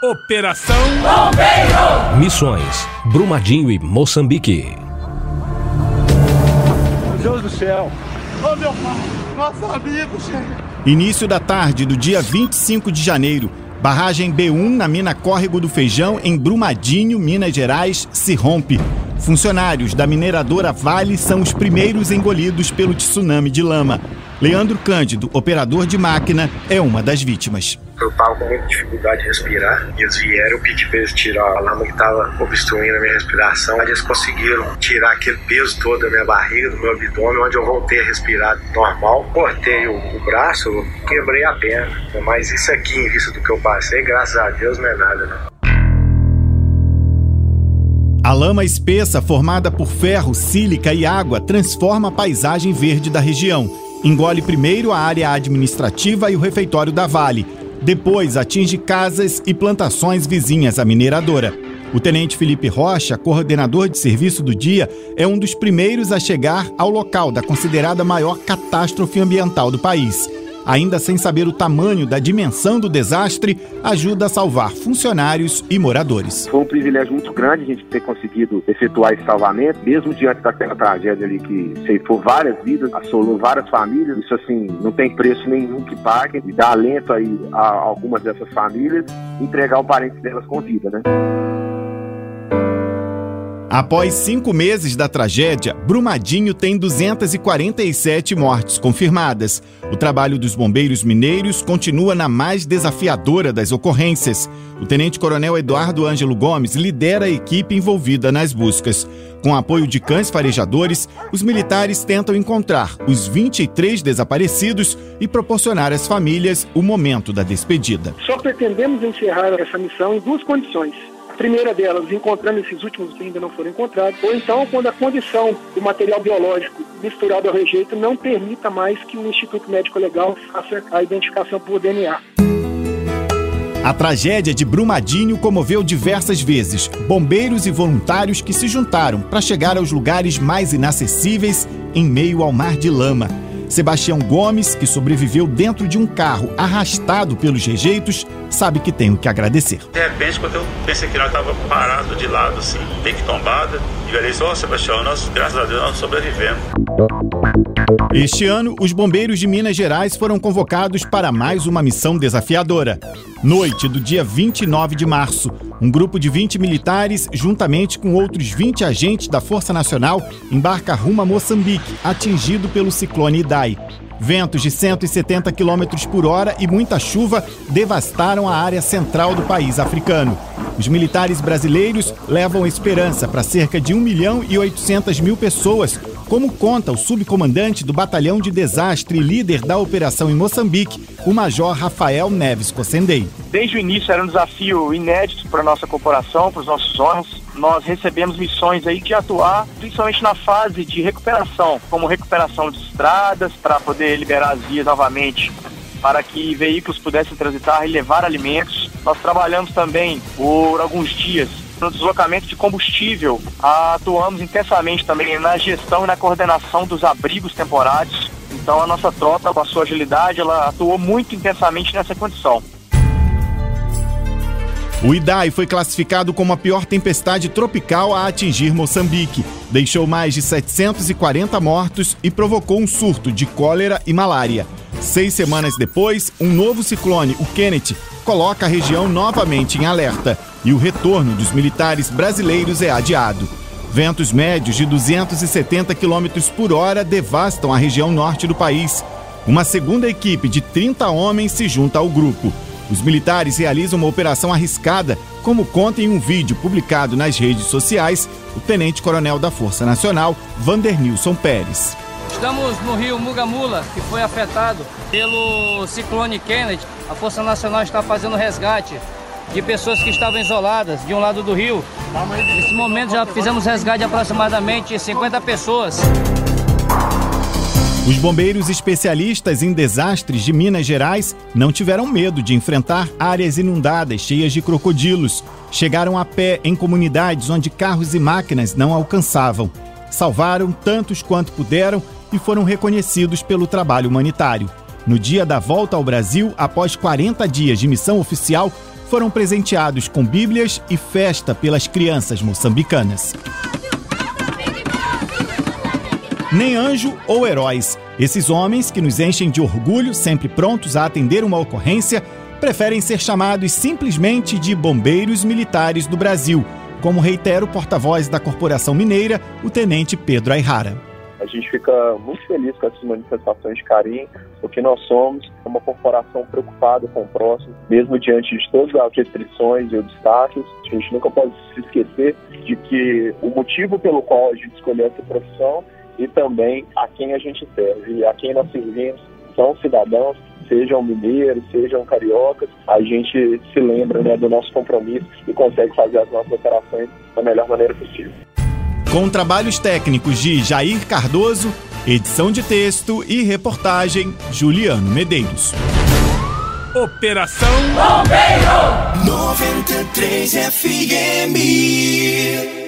Operação Bombeiro. Missões: Brumadinho e Moçambique. Deus do céu. Oh, meu pai, nosso amigo, Início da tarde do dia 25 de janeiro. Barragem B1 na mina Córrego do Feijão, em Brumadinho, Minas Gerais, se rompe. Funcionários da mineradora Vale são os primeiros engolidos pelo tsunami de lama. Leandro Cândido, operador de máquina, é uma das vítimas. Eu estava com muita dificuldade de respirar e eles vieram, eu pedi para eles tirar a lama que estava obstruindo a minha respiração. Eles conseguiram tirar aquele peso todo da minha barriga, do meu abdômen, onde eu voltei a respirar normal. Cortei o, o braço, quebrei a perna. Mas isso aqui, em vista do que eu passei, graças a Deus, não é nada, não. A lama espessa, formada por ferro, sílica e água, transforma a paisagem verde da região. Engole primeiro a área administrativa e o refeitório da Vale. Depois atinge casas e plantações vizinhas à mineradora. O tenente Felipe Rocha, coordenador de serviço do dia, é um dos primeiros a chegar ao local da considerada maior catástrofe ambiental do país ainda sem saber o tamanho da dimensão do desastre, ajuda a salvar funcionários e moradores. Foi um privilégio muito grande a gente ter conseguido efetuar esse salvamento, mesmo diante daquela tragédia ali que ceifou várias vidas, assolou várias famílias. Isso, assim, não tem preço nenhum que pague e dá alento aí a algumas dessas famílias entregar o parente delas com vida, né? Após cinco meses da tragédia, Brumadinho tem 247 mortes confirmadas. O trabalho dos bombeiros mineiros continua na mais desafiadora das ocorrências. O tenente-coronel Eduardo Ângelo Gomes lidera a equipe envolvida nas buscas. Com apoio de cães farejadores, os militares tentam encontrar os 23 desaparecidos e proporcionar às famílias o momento da despedida. Só pretendemos encerrar essa missão em duas condições primeira delas, encontrando esses últimos que ainda não foram encontrados, ou então quando a condição do material biológico misturado ao rejeito não permita mais que o Instituto Médico Legal faça a identificação por DNA. A tragédia de Brumadinho comoveu diversas vezes bombeiros e voluntários que se juntaram para chegar aos lugares mais inacessíveis em meio ao mar de lama. Sebastião Gomes, que sobreviveu dentro de um carro arrastado pelos rejeitos, sabe que tem o que agradecer. De repente, quando eu pensei que nós estava parado de lado, assim, bem que tombada, e eu disse, ó, oh, Sebastião, nós, graças a Deus, nós sobrevivemos. Este ano, os bombeiros de Minas Gerais foram convocados para mais uma missão desafiadora. Noite do dia 29 de março, um grupo de 20 militares, juntamente com outros 20 agentes da Força Nacional, embarca rumo a Moçambique, atingido pelo ciclone Idai. Ventos de 170 km por hora e muita chuva devastaram a área central do país africano. Os militares brasileiros levam esperança para cerca de 1 milhão e 800 mil pessoas, como conta o subcomandante do Batalhão de Desastre e líder da operação em Moçambique, o Major Rafael Neves Cocendei. Desde o início era um desafio inédito para a nossa corporação, para os nossos homens. Nós recebemos missões aí de atuar principalmente na fase de recuperação, como recuperação de estradas para poder liberar as vias novamente para que veículos pudessem transitar e levar alimentos. Nós trabalhamos também por alguns dias no deslocamento de combustível. Atuamos intensamente também na gestão e na coordenação dos abrigos temporários. Então a nossa tropa, com a sua agilidade, ela atuou muito intensamente nessa condição. O Idai foi classificado como a pior tempestade tropical a atingir Moçambique. Deixou mais de 740 mortos e provocou um surto de cólera e malária. Seis semanas depois, um novo ciclone, o Kenneth, coloca a região novamente em alerta e o retorno dos militares brasileiros é adiado. Ventos médios de 270 km por hora devastam a região norte do país. Uma segunda equipe de 30 homens se junta ao grupo. Os militares realizam uma operação arriscada, como conta em um vídeo publicado nas redes sociais o tenente-coronel da Força Nacional, Vandernilson Pérez. Estamos no rio Mugamula, que foi afetado pelo ciclone Kennedy. A Força Nacional está fazendo resgate de pessoas que estavam isoladas de um lado do rio. Nesse momento já fizemos resgate de aproximadamente 50 pessoas. Os bombeiros especialistas em desastres de Minas Gerais não tiveram medo de enfrentar áreas inundadas cheias de crocodilos. Chegaram a pé em comunidades onde carros e máquinas não alcançavam. Salvaram tantos quanto puderam e foram reconhecidos pelo trabalho humanitário. No dia da volta ao Brasil, após 40 dias de missão oficial, foram presenteados com bíblias e festa pelas crianças moçambicanas. Nem anjo ou heróis. Esses homens que nos enchem de orgulho, sempre prontos a atender uma ocorrência, preferem ser chamados simplesmente de bombeiros militares do Brasil, como reitera o porta-voz da Corporação Mineira, o tenente Pedro Ayrara. Gente fica muito feliz com essas manifestações de carinho, porque nós somos uma corporação preocupada com o próximo, mesmo diante de todas as restrições e obstáculos. A gente nunca pode se esquecer de que o motivo pelo qual a gente escolheu essa profissão e também a quem a gente serve, a quem nós servimos, são cidadãos, sejam mineiros, sejam cariocas, a gente se lembra né, do nosso compromisso e consegue fazer as nossas operações da melhor maneira possível. Com trabalhos técnicos de Jair Cardoso, edição de texto e reportagem Juliano Medeiros. Operação Bombeiro 93 FM